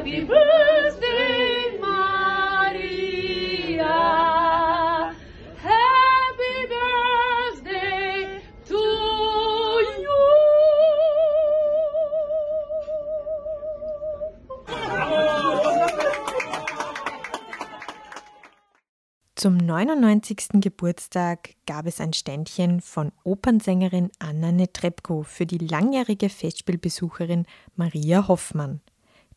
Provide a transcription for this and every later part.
Happy birthday, Maria. Happy birthday to you. Zum 99. Geburtstag gab es ein Ständchen von Opernsängerin Anna Netrebko für die langjährige Festspielbesucherin Maria Hoffmann.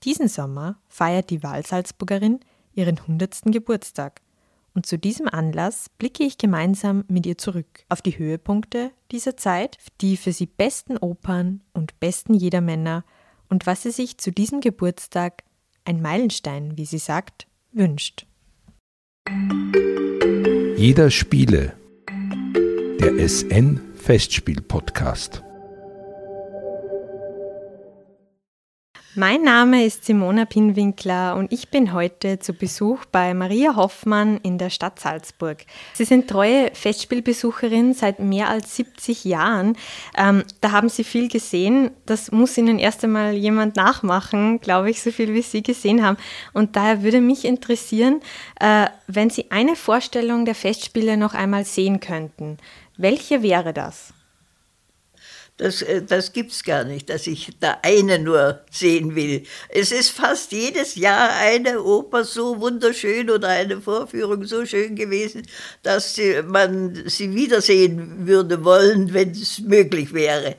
Diesen Sommer feiert die Wahlsalzburgerin ihren 100. Geburtstag. Und zu diesem Anlass blicke ich gemeinsam mit ihr zurück auf die Höhepunkte dieser Zeit, die für sie besten Opern und besten Jedermänner und was sie sich zu diesem Geburtstag, ein Meilenstein, wie sie sagt, wünscht. Jeder Spiele. Der SN Festspiel Podcast. Mein Name ist Simona Pinwinkler und ich bin heute zu Besuch bei Maria Hoffmann in der Stadt Salzburg. Sie sind treue Festspielbesucherin seit mehr als 70 Jahren. Ähm, da haben Sie viel gesehen. Das muss Ihnen erst einmal jemand nachmachen, glaube ich, so viel wie Sie gesehen haben. Und daher würde mich interessieren, äh, wenn Sie eine Vorstellung der Festspiele noch einmal sehen könnten. Welche wäre das? Das, äh, das gibt es gar nicht, dass ich da eine nur sehen will. Es ist fast jedes Jahr eine Oper so wunderschön oder eine Vorführung so schön gewesen, dass man sie wiedersehen würde wollen, wenn es möglich wäre.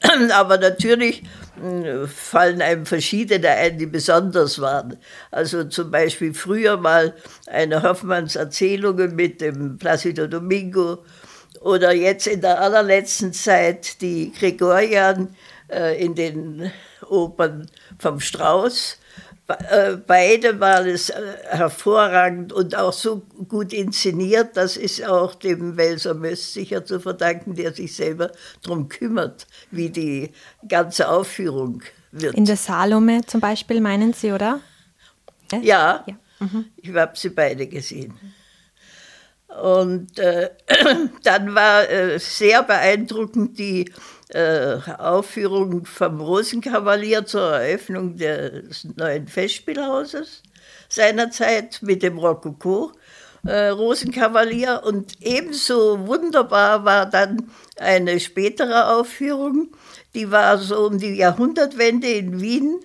Aber natürlich hm, fallen einem verschiedene ein, die besonders waren. Also zum Beispiel früher mal eine Hoffmanns Erzählungen mit dem Placido Domingo oder jetzt in der allerletzten Zeit die Gregorian äh, in den Opern vom Strauß. Äh, beide waren es äh, hervorragend und auch so gut inszeniert. Das ist auch dem Welser Möss sicher zu verdanken, der sich selber darum kümmert, wie die ganze Aufführung wird. In der Salome zum Beispiel meinen Sie, oder? Ja, ja. Mhm. ich habe sie beide gesehen. Und äh, dann war äh, sehr beeindruckend die äh, Aufführung vom Rosenkavalier zur Eröffnung des neuen Festspielhauses seinerzeit mit dem Rokoko. Äh, Rosenkavalier und ebenso wunderbar war dann eine spätere Aufführung, die war so um die Jahrhundertwende in Wien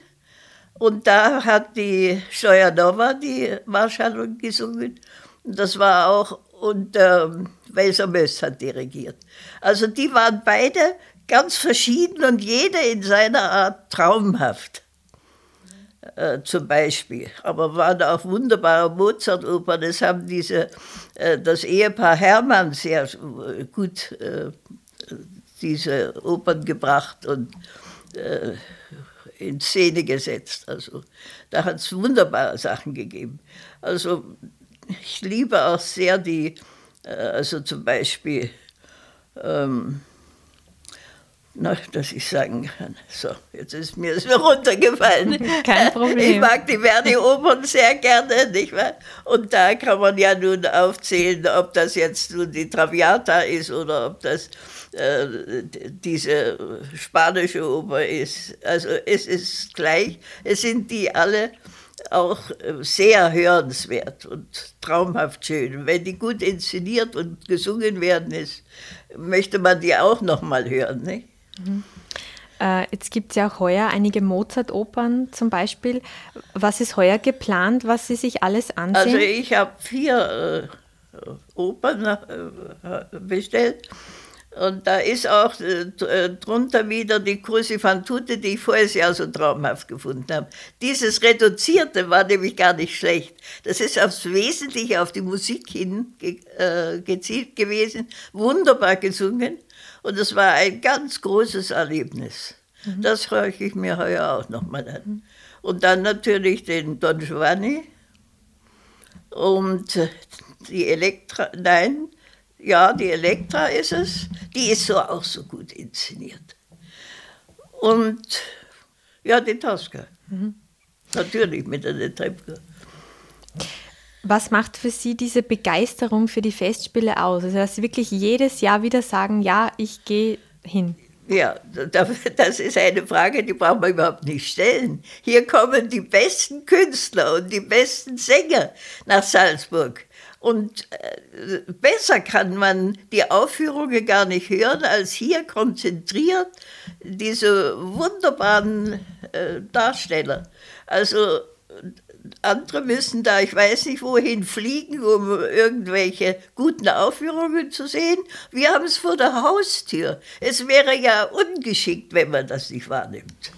und da hat die Stojanova die Marschallung gesungen. Das war auch und ähm, Welser Möss hat dirigiert. Also die waren beide ganz verschieden und jeder in seiner Art traumhaft. Äh, zum Beispiel. Aber waren auch wunderbare Mozart-Opern. Es haben diese, äh, das Ehepaar Hermann sehr äh, gut äh, diese Opern gebracht und äh, in Szene gesetzt. Also da hat es wunderbare Sachen gegeben. Also ich liebe auch sehr die, äh, also zum Beispiel, ähm, na, dass ich sagen kann, so, jetzt ist mir es runtergefallen. Kein Problem. Ich mag die Verdi-Opern sehr gerne, nicht wahr? Und da kann man ja nun aufzählen, ob das jetzt nun die Traviata ist oder ob das äh, diese spanische Oper ist. Also es ist gleich, es sind die alle auch äh, sehr hörenswert und traumhaft schön. Wenn die gut inszeniert und gesungen werden, ist, möchte man die auch noch mal hören. Nicht? Mhm. Äh, jetzt gibt es ja auch heuer einige Mozart-Opern zum Beispiel. Was ist heuer geplant, was Sie sich alles ansehen? Also ich habe vier äh, Opern äh, bestellt und da ist auch äh, äh, drunter wieder die Cruci fan tutte, die ich voriges Jahr so traumhaft gefunden habe. Dieses Reduzierte war nämlich gar nicht schlecht. Das ist aufs Wesentliche auf die Musik hin ge äh, gezielt gewesen, wunderbar gesungen und es war ein ganz großes Erlebnis. Mhm. Das höre ich mir heuer auch nochmal an. Mhm. Und dann natürlich den Don Giovanni und die Elektra, nein, ja, die Elektra ist es. Die ist so auch so gut inszeniert. Und ja, die Tosca. Mhm. Natürlich mit der Trepke. Was macht für Sie diese Begeisterung für die Festspiele aus? Also, dass Sie wirklich jedes Jahr wieder sagen, ja, ich gehe hin. Ja, das ist eine Frage, die braucht man überhaupt nicht stellen. Hier kommen die besten Künstler und die besten Sänger nach Salzburg. Und äh, besser kann man die Aufführungen gar nicht hören, als hier konzentriert diese wunderbaren äh, Darsteller. Also andere müssen da, ich weiß nicht wohin, fliegen, um irgendwelche guten Aufführungen zu sehen. Wir haben es vor der Haustür. Es wäre ja ungeschickt, wenn man das nicht wahrnimmt.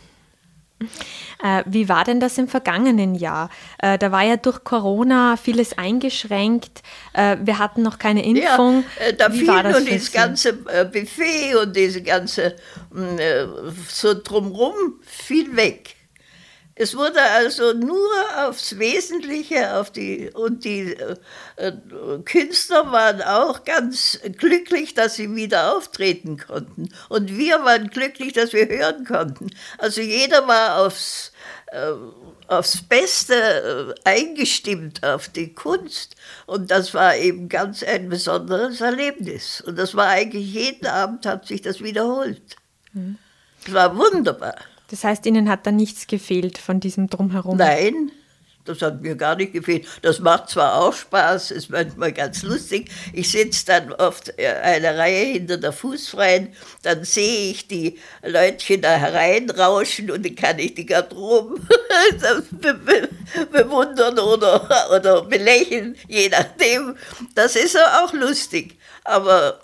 Äh, wie war denn das im vergangenen Jahr? Äh, da war ja durch Corona vieles eingeschränkt. Äh, wir hatten noch keine Impfung. Ja, da wie fiel nun das ganze Buffet und diese ganze mm, so drumrum viel weg. Es wurde also nur aufs Wesentliche, auf die und die äh, äh, Künstler waren auch ganz glücklich, dass sie wieder auftreten konnten. Und wir waren glücklich, dass wir hören konnten. Also jeder war aufs, äh, aufs Beste äh, eingestimmt, auf die Kunst. Und das war eben ganz ein besonderes Erlebnis. Und das war eigentlich jeden Abend hat sich das wiederholt. Mhm. Es war wunderbar. Das heißt, Ihnen hat da nichts gefehlt von diesem Drumherum? Nein, das hat mir gar nicht gefehlt. Das macht zwar auch Spaß, ist manchmal ganz lustig. Ich sitze dann oft eine Reihe hinter der Fußfreien, dann sehe ich die Leutchen da hereinrauschen und dann kann ich die Garderoben bewundern oder, oder belächeln, je nachdem. Das ist auch lustig. Aber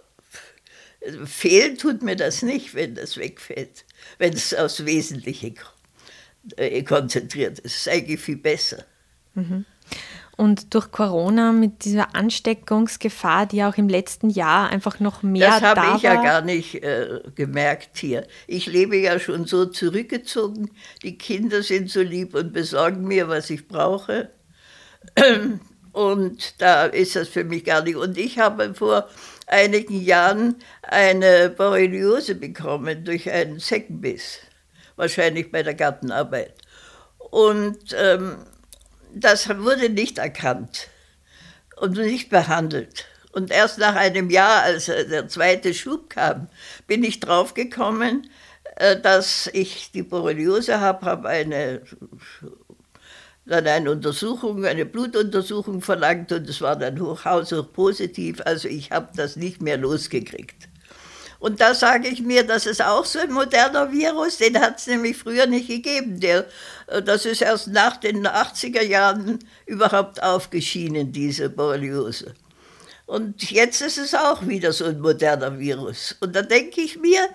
fehlen tut mir das nicht, wenn das wegfällt wenn es aufs Wesentliche äh, konzentriert ist. Das ist eigentlich viel besser. Mhm. Und durch Corona mit dieser Ansteckungsgefahr, die auch im letzten Jahr einfach noch mehr das da war. Das habe ich ja gar nicht äh, gemerkt hier. Ich lebe ja schon so zurückgezogen. Die Kinder sind so lieb und besorgen mir, was ich brauche. Und da ist das für mich gar nicht. Und ich habe vor einigen Jahren eine Borreliose bekommen durch einen Zeckenbiss, wahrscheinlich bei der Gartenarbeit. Und ähm, das wurde nicht erkannt und nicht behandelt. Und erst nach einem Jahr, als der zweite Schub kam, bin ich draufgekommen, äh, dass ich die Borreliose habe, habe eine dann eine Untersuchung, eine Blutuntersuchung verlangt und es war dann hochhaushoch positiv. Also ich habe das nicht mehr losgekriegt. Und da sage ich mir, das ist auch so ein moderner Virus, den hat es nämlich früher nicht gegeben. Der, äh, das ist erst nach den 80er Jahren überhaupt aufgeschienen, diese Borreliose. Und jetzt ist es auch wieder so ein moderner Virus. Und da denke ich mir,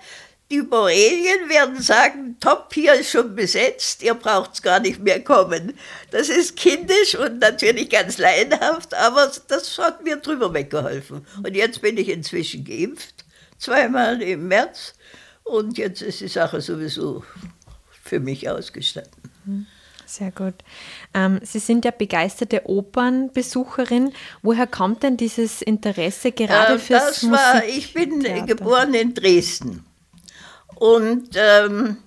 die Borelien werden sagen, top, hier ist schon besetzt, ihr braucht es gar nicht mehr kommen. Das ist kindisch und natürlich ganz laienhaft, aber das hat mir drüber weggeholfen. Und jetzt bin ich inzwischen geimpft, zweimal im März, und jetzt ist die Sache sowieso für mich ausgestanden. Sehr gut. Ähm, Sie sind ja begeisterte Opernbesucherin. Woher kommt denn dieses Interesse gerade äh, fürs das war, Ich bin geboren in Dresden. Und ähm,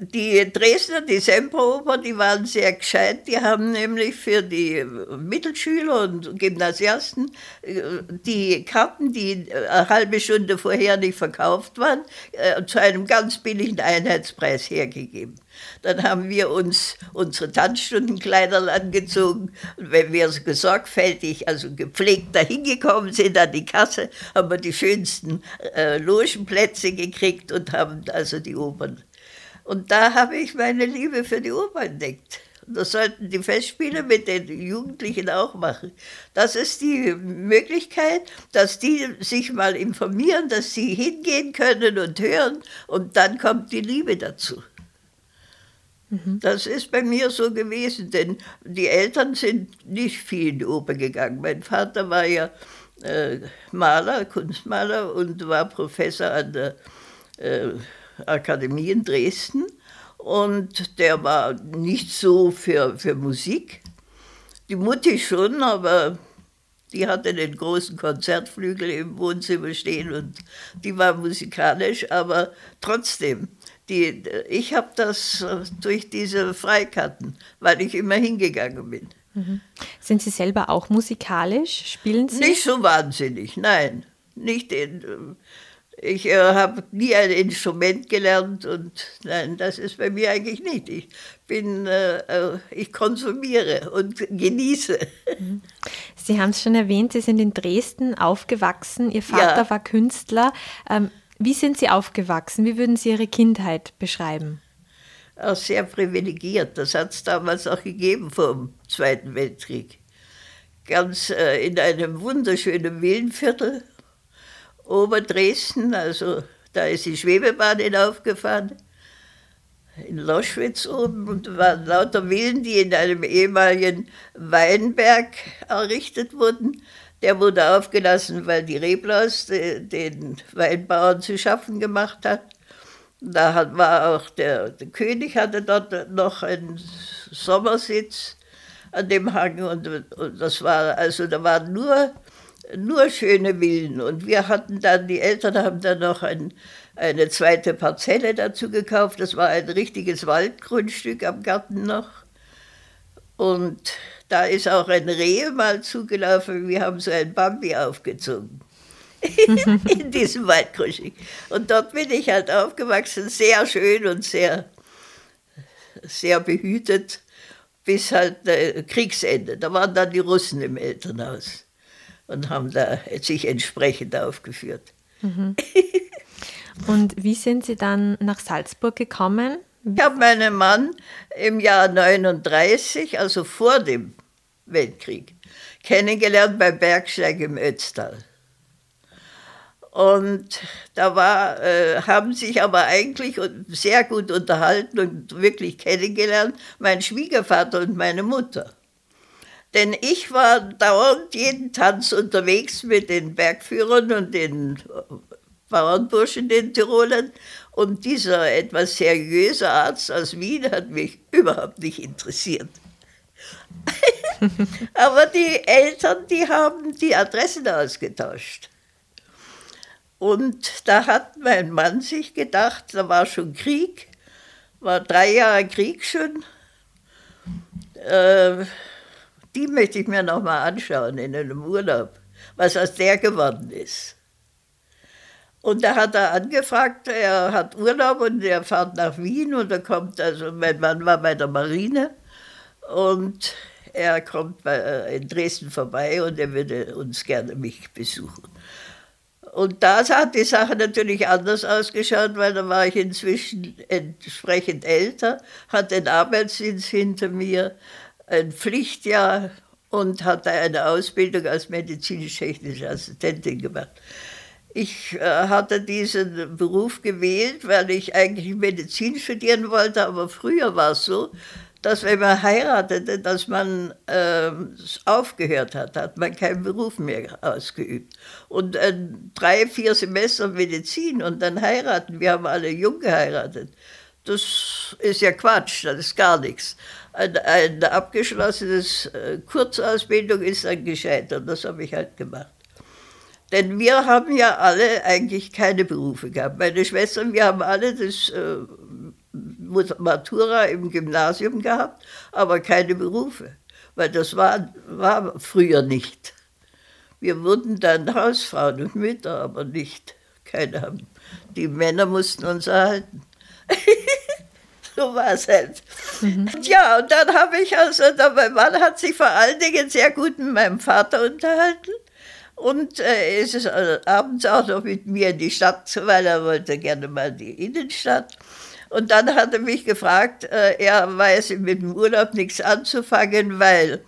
die Dresdner, die Semperoper, die waren sehr gescheit. Die haben nämlich für die Mittelschüler und Gymnasiasten äh, die Karten, die eine halbe Stunde vorher nicht verkauft waren, äh, zu einem ganz billigen Einheitspreis hergegeben. Dann haben wir uns unsere Tanzstundenkleider angezogen. Und wenn wir so sorgfältig, also gepflegt dahin gekommen sind an die Kasse, haben wir die schönsten äh, Logenplätze gekriegt und haben also die Opern. Und da habe ich meine Liebe für die Oper entdeckt. Das sollten die Festspiele mit den Jugendlichen auch machen. Das ist die Möglichkeit, dass die sich mal informieren, dass sie hingehen können und hören und dann kommt die Liebe dazu. Mhm. Das ist bei mir so gewesen, denn die Eltern sind nicht viel in die Oper gegangen. Mein Vater war ja äh, Maler, Kunstmaler und war Professor an der äh, Akademie in Dresden. Und der war nicht so für, für Musik. Die Mutti schon, aber die hatte den großen Konzertflügel im Wohnzimmer stehen und die war musikalisch, aber trotzdem die, ich habe das äh, durch diese Freikarten, weil ich immer hingegangen bin. Mhm. Sind Sie selber auch musikalisch? Spielen Sie? Nicht so wahnsinnig, nein. Nicht in, Ich äh, habe nie ein Instrument gelernt und nein, das ist bei mir eigentlich nicht. Ich bin, äh, äh ich konsumiere und genieße. Mhm. Sie haben es schon erwähnt, Sie sind in Dresden aufgewachsen. Ihr Vater ja. war Künstler. Ähm, wie sind Sie aufgewachsen? Wie würden Sie Ihre Kindheit beschreiben? Auch sehr privilegiert. Das hat es damals auch gegeben vor dem Zweiten Weltkrieg. Ganz äh, in einem wunderschönen Villenviertel Oberdresden, also da ist die Schwebebahn hinaufgefahren, in Loschwitz oben, und da waren lauter Villen, die in einem ehemaligen Weinberg errichtet wurden. Der wurde aufgelassen, weil die Reblaus den Weinbauern zu schaffen gemacht hat. Da war auch der, der König hatte dort noch einen Sommersitz an dem Hang und, und das war also da waren nur nur schöne Villen. Und wir hatten dann, die Eltern haben dann noch ein, eine zweite Parzelle dazu gekauft. Das war ein richtiges Waldgrundstück am Garten noch. Und da ist auch ein Reh mal zugelaufen. Wir haben so ein Bambi aufgezogen. in diesem Waldgrundstück. Und dort bin ich halt aufgewachsen, sehr schön und sehr, sehr behütet, bis halt äh, Kriegsende. Da waren dann die Russen im Elternhaus und haben da sich entsprechend aufgeführt. Mhm. Und wie sind Sie dann nach Salzburg gekommen? Ich habe meinen Mann im Jahr 39, also vor dem Weltkrieg, kennengelernt beim Bergsteig im Ötztal. Und da war, äh, haben sich aber eigentlich sehr gut unterhalten und wirklich kennengelernt mein Schwiegervater und meine Mutter. Denn ich war dauernd jeden Tanz unterwegs mit den Bergführern und den äh, Bauernburschen, den Tirolern. Und dieser etwas seriöse Arzt aus Wien hat mich überhaupt nicht interessiert. Aber die Eltern, die haben die Adressen ausgetauscht. Und da hat mein Mann sich gedacht, da war schon Krieg, war drei Jahre Krieg schon. Äh, die möchte ich mir noch mal anschauen in einem Urlaub, was aus der geworden ist. Und da hat er angefragt, er hat Urlaub und er fährt nach Wien und er kommt, also mein Mann war bei der Marine und er kommt äh, in Dresden vorbei und er würde uns gerne mich besuchen. Und da hat die Sache natürlich anders ausgeschaut, weil da war ich inzwischen entsprechend älter, hatte den Arbeitsdienst hinter mir, ein Pflichtjahr und hatte eine Ausbildung als medizinisch-technische Assistentin gemacht. Ich äh, hatte diesen Beruf gewählt, weil ich eigentlich Medizin studieren wollte, aber früher war es so, dass wenn man heiratete, dass man äh, aufgehört hat, hat man keinen Beruf mehr ausgeübt. Und äh, drei, vier Semester Medizin und dann heiraten, wir haben alle jung geheiratet, das ist ja Quatsch, das ist gar nichts eine, abgeschlossene äh, Kurzausbildung ist dann gescheitert. Das habe ich halt gemacht. Denn wir haben ja alle eigentlich keine Berufe gehabt. Meine Schwestern, wir haben alle das äh, Matura im Gymnasium gehabt, aber keine Berufe. Weil das war, war früher nicht. Wir wurden dann Hausfrauen und Mütter, aber nicht. Keine haben. Die Männer mussten uns erhalten. so war es halt. Mhm. Ja, und dann habe ich also, mein Mann hat sich vor allen Dingen sehr gut mit meinem Vater unterhalten. Und äh, ist äh, abends auch noch mit mir in die Stadt, weil er wollte gerne mal in die Innenstadt. Und dann hat er mich gefragt, äh, er weiß mit dem Urlaub nichts anzufangen, weil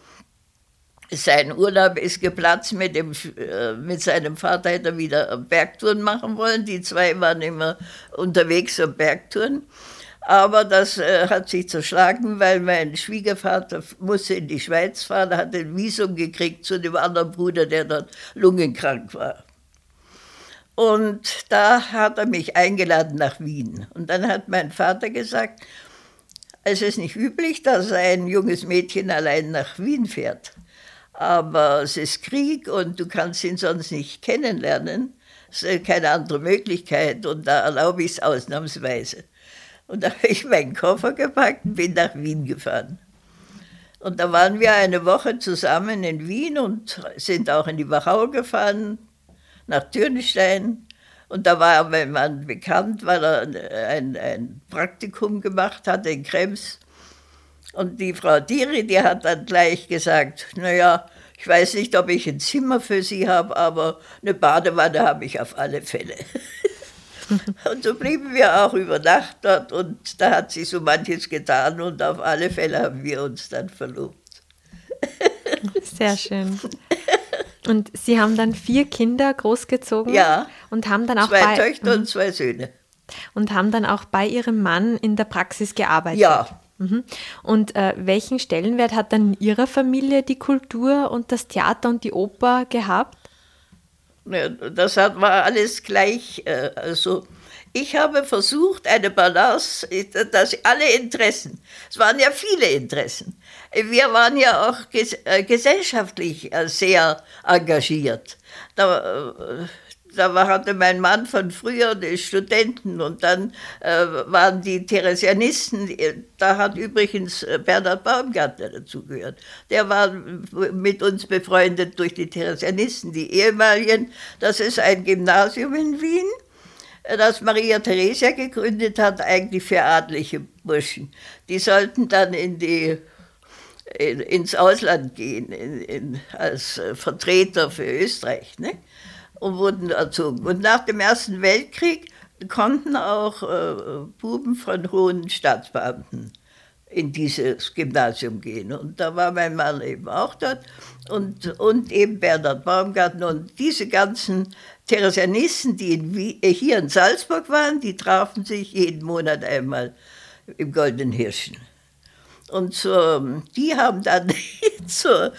sein Urlaub ist geplatzt mit, dem, äh, mit seinem Vater, hätte er wieder Bergtouren machen wollen. Die zwei waren immer unterwegs auf Bergtouren. Aber das äh, hat sich zerschlagen, weil mein Schwiegervater musste in die Schweiz fahren, hat ein Visum gekriegt zu dem anderen Bruder, der dort lungenkrank war. Und da hat er mich eingeladen nach Wien. Und dann hat mein Vater gesagt, es ist nicht üblich, dass ein junges Mädchen allein nach Wien fährt. Aber es ist Krieg und du kannst ihn sonst nicht kennenlernen. Es ist keine andere Möglichkeit und da erlaube ich es ausnahmsweise. Und da habe ich meinen Koffer gepackt und bin nach Wien gefahren. Und da waren wir eine Woche zusammen in Wien und sind auch in die Wachau gefahren, nach Türnstein. Und da war mein Mann bekannt, weil er ein, ein Praktikum gemacht hat in Krems. Und die Frau Diri, die hat dann gleich gesagt, naja, ich weiß nicht, ob ich ein Zimmer für Sie habe, aber eine Badewanne habe ich auf alle Fälle. und so blieben wir auch über Nacht dort und da hat sie so manches getan und auf alle Fälle haben wir uns dann verlobt. Sehr schön. Und Sie haben dann vier Kinder großgezogen Ja. und haben dann auch Zwei bei Töchter und zwei Söhne. und haben dann auch bei Ihrem Mann in der Praxis gearbeitet. Ja, Mhm. Und äh, welchen Stellenwert hat dann in Ihrer Familie die Kultur und das Theater und die Oper gehabt? Das war alles gleich. äh, Also ich habe versucht, eine Balance, dass alle Interessen, es waren ja viele Interessen. Wir waren ja auch äh, gesellschaftlich äh, sehr engagiert. Da, da hatte mein Mann von früher die Studenten und dann äh, waren die Theresianisten, die- da hat übrigens äh, Bernhard Baumgartner dazugehört. Der war mit uns befreundet durch die Theresianisten, die ehemaligen. Das ist ein Gymnasium in Wien, äh, das Maria Theresia gegründet hat, eigentlich für adlige Burschen. Die sollten dann in die in, ins Ausland gehen in, in, als äh, Vertreter für Österreich ne? Und wurden erzogen. Und nach dem Ersten Weltkrieg konnten auch äh, Buben von hohen Staatsbeamten in dieses Gymnasium gehen. Und da war mein Mann eben auch dort und, und eben Bernhard Baumgartner und diese ganzen Theresianisten, die in, äh, hier in Salzburg waren, die trafen sich jeden Monat einmal im Goldenen Hirschen. Und so, die haben dann, so, äh,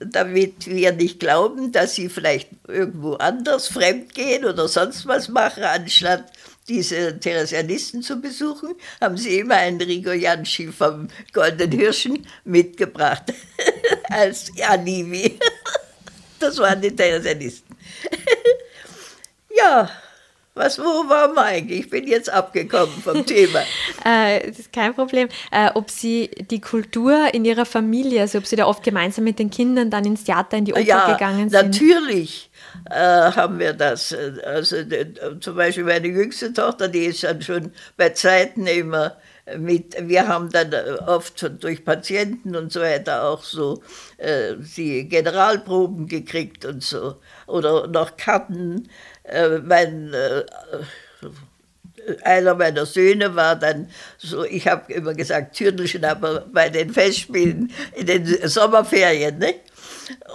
damit wir nicht glauben, dass sie vielleicht irgendwo anders fremd gehen oder sonst was machen, anstatt diese Theresianisten zu besuchen, haben sie immer einen Rigo Janschi vom Goldenen Hirschen mitgebracht als Alibi. Das waren die Theresianisten. Ja, was, wo waren wir eigentlich? Ich bin jetzt abgekommen vom Thema. Äh, das ist kein Problem. Äh, ob Sie die Kultur in Ihrer Familie, also ob Sie da oft gemeinsam mit den Kindern dann ins Theater, in die Oper ja, gegangen sind? natürlich äh, haben wir das. Also äh, zum Beispiel meine jüngste Tochter, die ist dann schon bei Zeiten immer mit, wir haben dann äh, oft durch Patienten und so weiter auch so äh, die Generalproben gekriegt und so. Oder noch Karten. Äh, mein äh, einer meiner Söhne war dann so, ich habe immer gesagt, Türdelchen, aber bei den Festspielen in den Sommerferien, ne?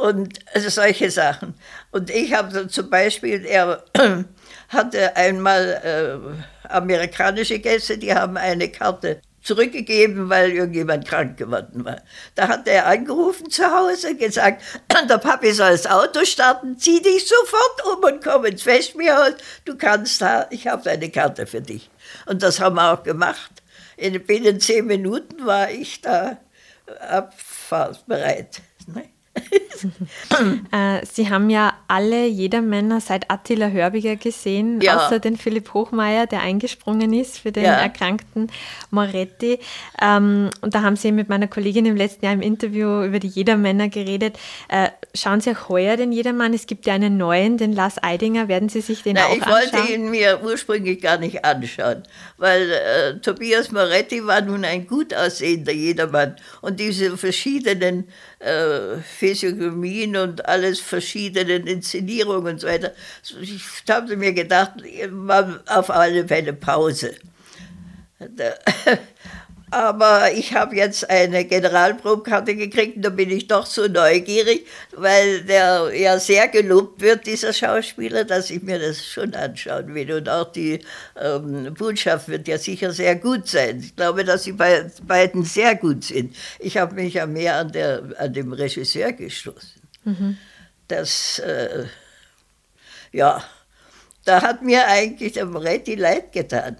Und also solche Sachen. Und ich habe dann zum Beispiel, er hatte einmal äh, amerikanische Gäste, die haben eine Karte zurückgegeben, weil irgendjemand krank geworden war. Da hat er angerufen zu Hause, gesagt, der Papi soll das Auto starten, zieh dich sofort um und komm ins Festspielhaus, du kannst da, ich habe eine Karte für dich. Und das haben wir auch gemacht. In, binnen zehn Minuten war ich da abfahrtsbereit. Äh, Sie haben ja alle Jedermänner seit Attila Hörbiger gesehen, Ja. außer den Philipp Hochmeier, der eingesprungen ist für den Ja. erkrankten Moretti. Ähm, und da haben Sie mit meiner Kollegin im letzten Jahr im Interview über die Jedermänner geredet. Äh, schauen Sie auch heuer den Jedermann? Es gibt ja einen neuen, den Lars Eidinger. Werden Sie sich den Na, auch ich anschauen? wollte ihn mir ursprünglich gar nicht anschauen, weil äh, Tobias Moretti war nun ein gut aussehender Jedermann und diese verschiedenen äh, Physiognomien und alles verschiedenen Inszenierungen und so weiter. Ich habe mir gedacht, auf alle Fälle Pause. Aber ich habe jetzt eine Generalprobkarte gekriegt und da bin ich doch so neugierig, weil der ja sehr gelobt wird, dieser Schauspieler, dass ich mir das schon anschauen will. Und auch die ähm, Botschaft wird ja sicher sehr gut sein. Ich glaube, dass die bei, beiden sehr gut sind. Ich habe mich ja mehr an, der, an dem Regisseur gestoßen. Das, äh, ja, da hat mir eigentlich der Moretti leid getan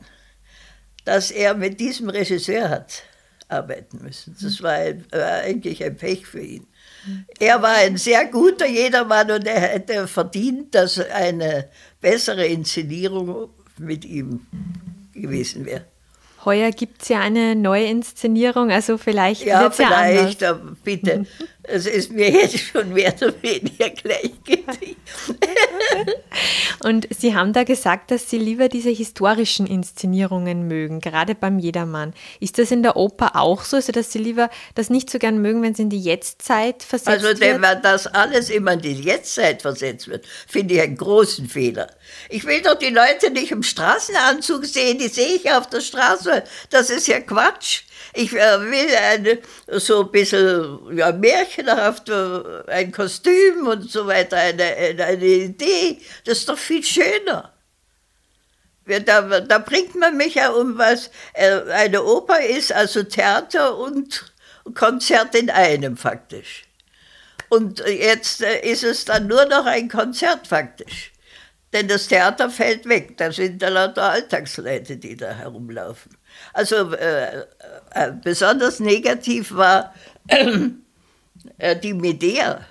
dass er mit diesem Regisseur hat arbeiten müssen. Das war, ein, war eigentlich ein Pech für ihn. Er war ein sehr guter Jedermann und er hätte verdient, dass eine bessere Inszenierung mit ihm gewesen wäre. Heuer gibt es ja eine neue Inszenierung, also vielleicht Ja, es ja vielleicht, anders. aber bitte. Es ist mir jetzt schon mehr oder weniger gleichgültig. Und Sie haben da gesagt, dass Sie lieber diese historischen Inszenierungen mögen, gerade beim Jedermann. Ist das in der Oper auch so, also dass Sie lieber das nicht so gern mögen, wenn es in die Jetztzeit versetzt Also, wird? wenn man das alles immer in die Jetztzeit versetzt wird, finde ich einen großen Fehler. Ich will doch die Leute nicht im Straßenanzug sehen, die sehe ich auf der Straße. Das ist ja Quatsch. Ich äh, will eine, so ein bisschen ja, märchenhaft, äh, ein Kostüm und so weiter, eine, eine, Idee. Das ist doch viel schöner. Da, da bringt man mich ja um was. Äh, Eine Oper ist also Theater und Konzert in einem faktisch. Und jetzt ist es dann nur noch ein Konzert faktisch. Denn das Theater fällt weg. Da sind da lauter Alltagsleute, die da herumlaufen. Also äh, äh, besonders negativ war äh, die Medea.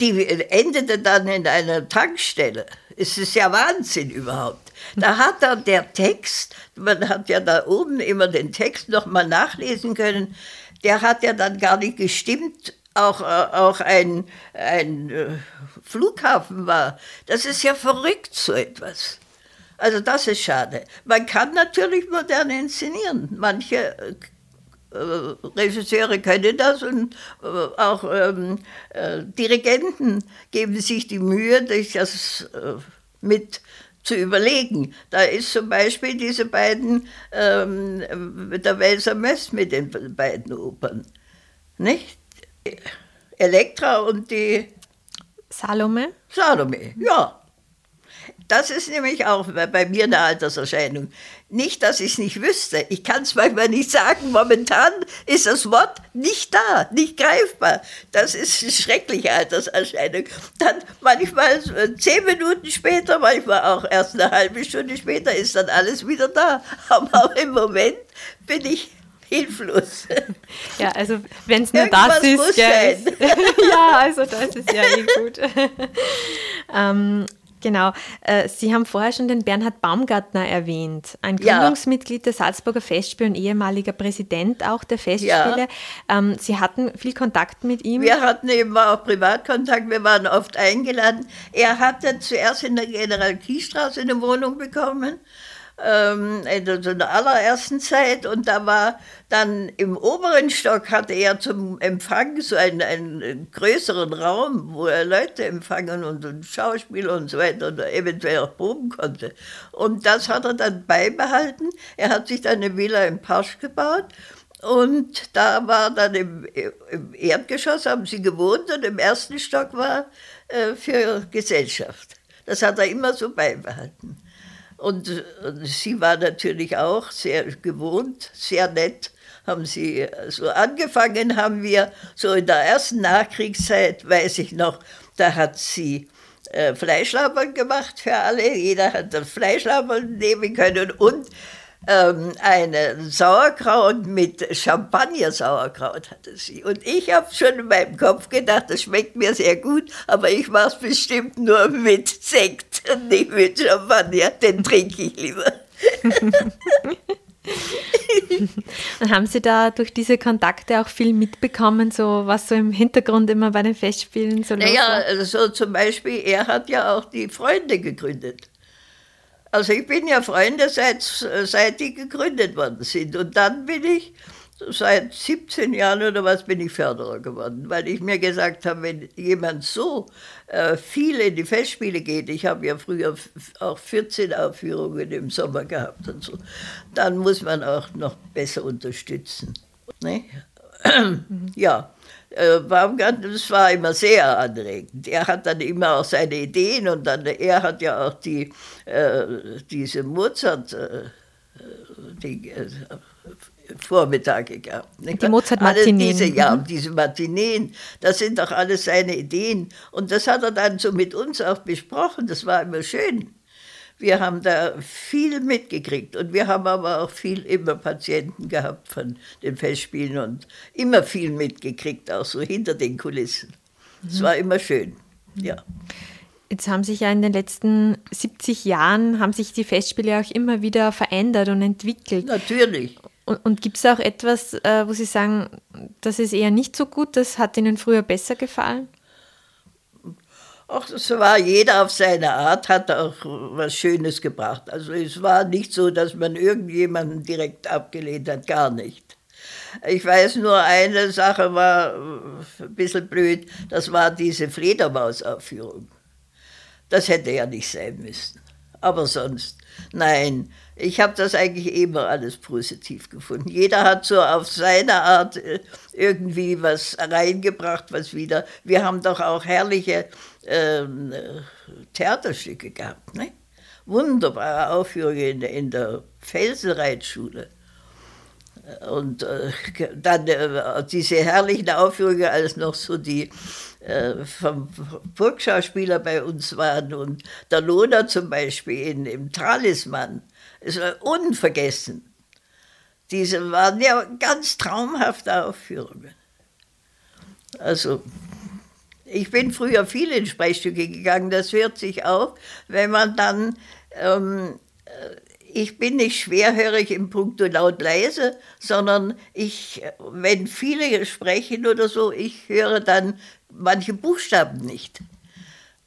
Die endete dann in einer Tankstelle. Es ist ja Wahnsinn überhaupt. Da hat dann der Text, man hat ja da oben immer den Text nochmal nachlesen können, der hat ja dann gar nicht gestimmt, auch, äh, auch ein, ein äh, Flughafen war. Das ist ja verrückt, so etwas. Also das ist schade. Man kann natürlich modern inszenieren. Manche äh, Regisseure können das und äh, auch ähm, äh, Dirigenten geben sich die Mühe, sich das äh, mit zu überlegen. Da ist zum Beispiel diese beiden, ähm, der Welser Mess mit den beiden Opern. Nicht? Elektra und die Salome? Salome, ja. Das ist nämlich auch bei mir eine Alterserscheinung. Nicht, dass ich es nicht wüsste. Ich kann es manchmal nicht sagen. Momentan ist das Wort nicht da, nicht greifbar. Das ist eine schreckliche Alterserscheinung. Dann manchmal zehn Minuten später, manchmal auch erst eine halbe Stunde später ist dann alles wieder da. Aber im Moment bin ich hilflos. Ja, also wenn es nur das ist, muss gell, sein. ja, also das ist ja eh gut. ähm, genau, äh, Sie haben vorher schon den Bernhard Baumgartner erwähnt, ein Ja. Gründungsmitglied der Salzburger Festspiele und ehemaliger Präsident auch der Festspiele. Ähm, Sie hatten viel Kontakt mit ihm. Wir hatten eben auch Privatkontakt, wir waren oft eingeladen. Er hatte zuerst in der General Kiesstraße eine Wohnung bekommen, ähm, in der, allerersten Zeit. Und da war dann im oberen Stock, hatte er zum Empfang so einen, einen größeren Raum, wo er Leute empfangen und, und Schauspieler und so weiter und eventuell auch proben konnte. Und das hat er dann beibehalten. Er hat sich dann eine Villa im Pasch gebaut. Und da war dann im, im Erdgeschoss, haben sie gewohnt und im ersten Stock war äh, für Gesellschaft. Das hat er immer so beibehalten. Und, sie war natürlich auch sehr gewohnt, sehr nett. Haben sie so angefangen, haben wir so in der ersten Nachkriegszeit, weiß ich noch, da hat sie äh, Fleischlammern gemacht für alle. Jeder hat das Fleischlammern nehmen können und ähm, eine Sauerkraut mit Champagner-Sauerkraut hatte sie. Und ich habe schon in meinem Kopf gedacht, das schmeckt mir sehr gut, aber ich mache es bestimmt nur mit Sekt und nicht mit Champagner. Den trinke ich lieber. Und haben Sie da durch diese Kontakte auch viel mitbekommen, so was so im Hintergrund immer bei den Festspielen so los Naja, war? also zum Beispiel, er hat ja auch die Freunde gegründet. Also ich bin ja Freunde, seit, seit die gegründet worden sind. Und dann bin ich, seit 17 Jahren oder was, bin ich Förderer geworden, weil ich mir gesagt habe, wenn jemand so äh, viel in die Festspiele geht, ich habe ja früher auch 14 Aufführungen im Sommer gehabt und so, dann muss man auch noch besser unterstützen. Ne? ja, äh, Baumgartner, das war immer sehr anregend. Er hat dann immer auch seine Ideen und dann, er hat ja auch die, äh, diese Mozart, äh, die, äh, Vormittage gehabt. Die? Mozart-Matineen. Alle Diese, ja, Mhm. diese Matineen, das sind doch alles seine Ideen. Und das hat er dann so mit uns auch besprochen. Das war immer schön. Wir haben da viel mitgekriegt und wir haben aber auch viel immer Patienten gehabt von den Festspielen und immer viel mitgekriegt, auch so hinter den Kulissen. Es war immer schön, ja. Jetzt haben sich ja in den letzten 70 Jahren, haben sich die Festspiele auch immer wieder verändert und entwickelt. Natürlich. Und, und gibt es auch etwas, äh, wo Sie sagen, das ist eher nicht so gut, das hat Ihnen früher besser gefallen? Ach, das war jeder auf seine Art, hat auch was Schönes gebracht. Also es war nicht so, dass man irgendjemanden direkt abgelehnt hat, gar nicht. Ich weiß nur, eine Sache war ein bisschen blöd, das war diese Fledermausaufführung. Das hätte ja nicht sein müssen. Aber sonst, nein, ich habe das eigentlich immer alles positiv gefunden. Jeder hat so auf seine Art äh, irgendwie was reingebracht, was wieder. Wir haben doch auch herrliche ähm, Theaterstücke gehabt, ne? Wunderbare Aufführungen in, in der Felsenreitschule. Und äh, dann äh, diese herrlichen Aufführungen, als noch so die äh, vom Burgschauspieler bei uns waren und der Lohner zum Beispiel in, im Talisman. Es war unvergessen. Diese waren ja ganz traumhafte Aufführungen. Also, ich bin früher viel in Sprechstücke gegangen, das hört sich auf, wenn man dann ähm, ich bin nicht schwerhörig im Punkt laut leise, sondern ich, wenn viele sprechen oder so, ich höre dann manche Buchstaben nicht.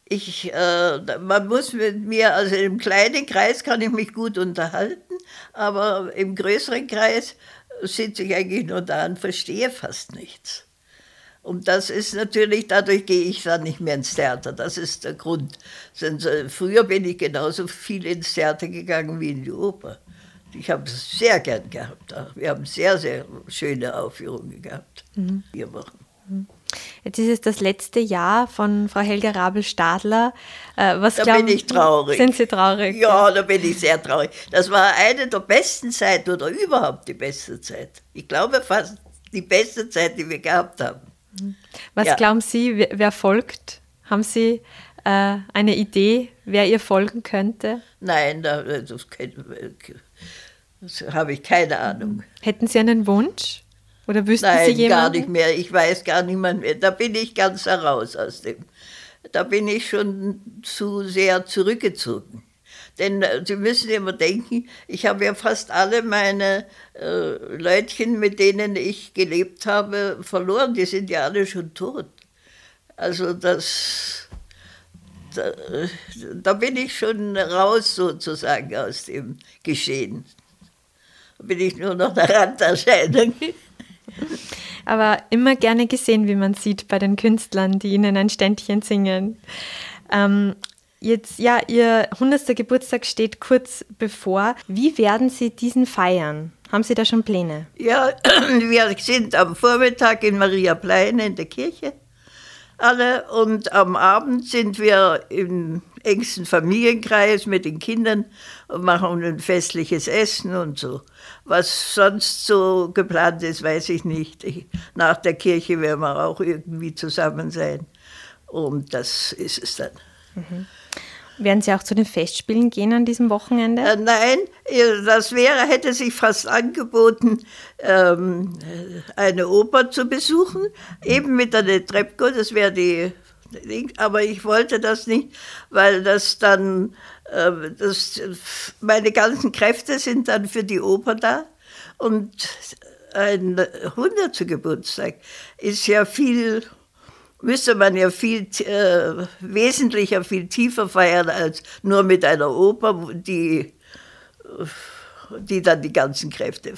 Ich, äh, man muss mit mir, also im kleinen Kreis kann ich mich gut unterhalten, aber im größeren Kreis sitze ich eigentlich nur da und verstehe fast nichts. Und das ist natürlich, dadurch gehe ich dann nicht mehr ins Theater. Das ist der Grund. Früher bin ich genauso viel ins Theater gegangen wie in die Oper. Ich habe es sehr gern gehabt. Wir haben sehr, sehr schöne Aufführungen gehabt. Mhm. Vier Wochen. Mhm. Jetzt ist es das letzte Jahr von Frau Helga Rabel-Stadler. Äh, was da glauben, bin ich traurig. Sind Sie traurig? Ja, da bin ich sehr traurig. Das war eine der besten Zeiten oder überhaupt die beste Zeit. Ich glaube fast die beste Zeit, die wir gehabt haben. Was ja. glauben Sie, wer, wer, folgt? Haben Sie äh, eine Idee, wer ihr folgen könnte? Nein, das, das, das habe ich keine Ahnung. Hätten Sie einen Wunsch? Oder wüssten Nein, Sie jemanden? gar nicht mehr. Ich weiß gar nicht mehr. Da bin ich ganz heraus aus dem. Da bin ich schon zu sehr zurückgezogen. Denn äh, Sie müssen immer denken, ich habe ja fast alle meine äh, Leutchen, mit denen ich gelebt habe, verloren. Die sind ja alle schon tot. Also das, da, da bin ich schon raus sozusagen aus dem Geschehen. Da bin ich nur noch eine Randerscheinung. Aber immer gerne gesehen, wie man sieht bei den Künstlern, die ihnen ein Ständchen singen. Ähm, Jetzt, ja, Ihr 100. Geburtstag steht kurz bevor. Wie werden Sie diesen feiern? Haben Sie da schon Pläne? Ja, wir sind am Vormittag in Maria Plein in der Kirche alle und am Abend sind wir im engsten Familienkreis mit den Kindern und machen ein festliches Essen und so. Was sonst so geplant ist, weiß ich nicht. nach der Kirche werden wir auch irgendwie zusammen sein. Und das ist es dann. Mhm. Werden Sie auch zu den Festspielen gehen an diesem Wochenende? Äh, nein, das wäre, hätte sich fast angeboten, ähm, eine Oper zu besuchen, eben mit der Netrebko, das wäre die, aber ich wollte das nicht, weil das dann, äh, das, meine ganzen Kräfte sind dann für die Oper da und ein 100. Geburtstag ist ja viel müsste man ja viel äh, wesentlicher, viel tiefer feiern als nur mit einer Oper, die, die dann die ganzen Kräfte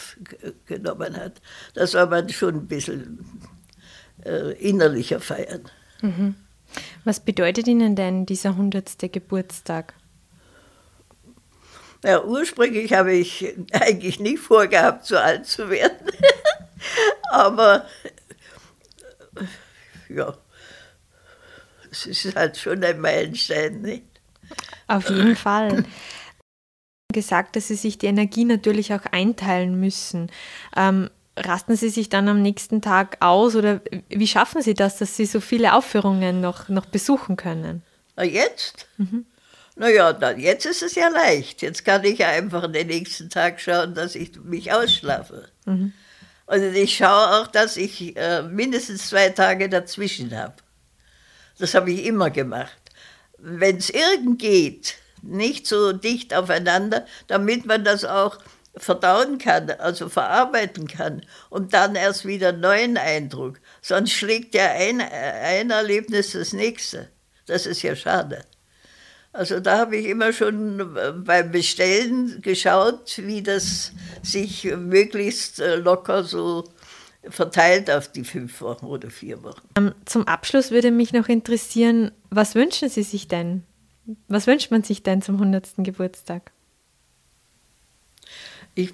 genommen hat. Das soll man schon ein bisschen äh, innerlicher feiern. Mhm. Was bedeutet Ihnen denn dieser 100. Geburtstag? Ja, ursprünglich habe ich eigentlich nicht vorgehabt, so alt zu werden. Aber ja, es ist halt schon ein Meilenstein, nicht? Auf jeden Fall. gesagt, dass Sie sich die Energie natürlich auch einteilen müssen. Ähm, rasten Sie sich dann am nächsten Tag aus oder wie schaffen Sie das, dass Sie so viele Aufführungen noch, noch besuchen können? Na jetzt? Mhm. Naja, na, jetzt ist es ja leicht. Jetzt kann ich einfach den nächsten Tag schauen, dass ich mich ausschlafe. Mhm. Also ich schaue auch, dass ich äh, mindestens zwei Tage dazwischen habe. Das habe ich immer gemacht. wenn es irgend geht, nicht so dicht aufeinander, damit man das auch verdauen kann, also verarbeiten kann und dann erst wieder einen neuen Eindruck. Sonst schlägt ja ein, ein Erlebnis das nächste. Das ist ja schade. Also da habe ich immer schon beim Bestellen geschaut, wie das sich möglichst locker so verteilt auf die fünf Wochen oder vier Wochen. Ähm, zum Abschluss würde mich noch interessieren, was wünschen Sie sich denn? Was wünscht man sich denn zum 100. Geburtstag? Ich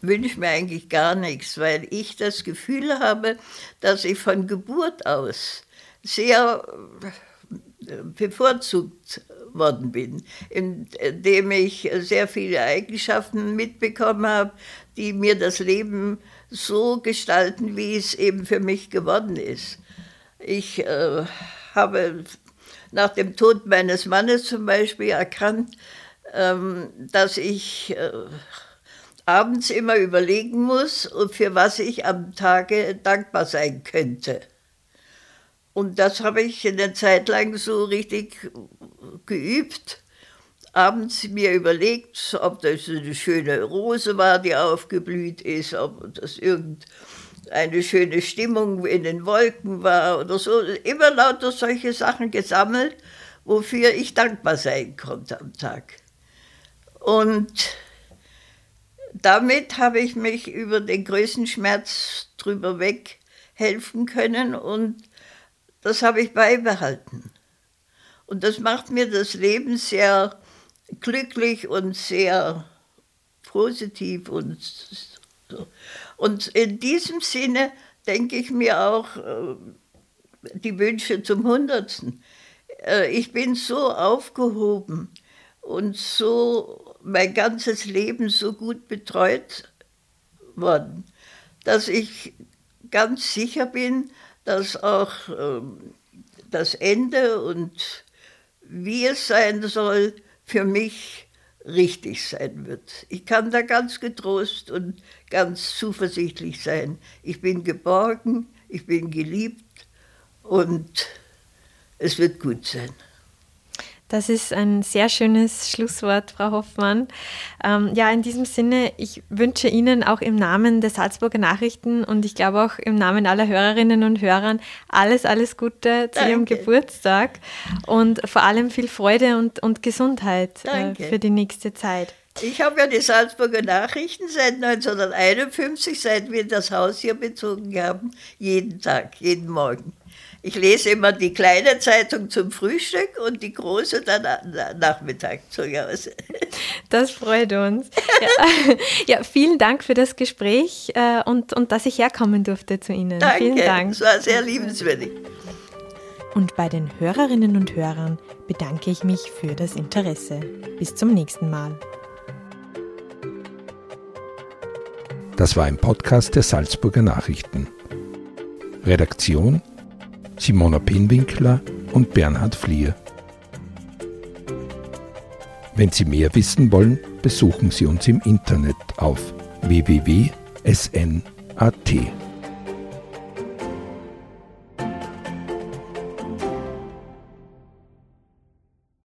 wünsche mir eigentlich gar nichts, weil ich das Gefühl habe, dass ich von Geburt aus sehr äh, bevorzugt worden bin, indem ich sehr viele Eigenschaften mitbekommen habe, die mir das Leben so gestalten, wie es eben für mich geworden ist. Ich äh, habe nach dem Tod meines Mannes zum Beispiel erkannt, ähm, dass ich äh, abends immer überlegen muss, für was ich am Tage dankbar sein könnte. Und das habe ich eine Zeit lang so richtig geübt. Abends mir überlegt, ob das eine schöne Rose war, die aufgeblüht ist, ob das irgendeine schöne Stimmung in den Wolken war oder so. Immer lauter solche Sachen gesammelt, wofür ich dankbar sein konnte am Tag. Und damit habe ich mich über den größten Schmerz drüber weg helfen können und das habe ich beibehalten. Und das macht mir das Leben sehr glücklich und sehr positiv und so. Und in diesem Sinne denke ich mir auch äh, die Wünsche zum Hundertsten. Äh, ich bin so aufgehoben und so mein ganzes Leben so gut betreut worden, dass ich ganz sicher bin, dass auch ähm, das Ende und wie es sein soll, für mich richtig sein wird. Ich kann da ganz getrost und ganz zuversichtlich sein. Ich bin geborgen, ich bin geliebt und es wird gut sein. Das ist ein sehr schönes Schlusswort, Frau Hoffmann. Ähm, ja, in diesem Sinne, ich wünsche Ihnen auch im Namen der Salzburger Nachrichten und ich glaube auch im Namen aller Hörerinnen und Hörern alles, alles Gute zu Danke. Ihrem Geburtstag und vor allem viel Freude und, und Gesundheit äh, für die nächste Zeit. Ich habe ja die Salzburger Nachrichten seit 1951, seit wir das Haus hier bezogen haben, jeden Tag, jeden Morgen. Ich lese immer die kleine Zeitung zum Frühstück und die große dann Nachmittag zu Hause. Das freut uns. Ja, ja, vielen Dank für das Gespräch äh, und, und dass ich herkommen durfte zu Ihnen. Danke, vielen Dank. es war sehr liebenswürdig. Und bei den Hörerinnen und Hörern bedanke ich mich für das Interesse. Bis zum nächsten Mal. Das war ein Podcast der Salzburger Nachrichten. Redaktion Simona Penwinkler und Bernhard Flier. Wenn Sie mehr wissen wollen, besuchen Sie uns im Internet auf www.sn.at.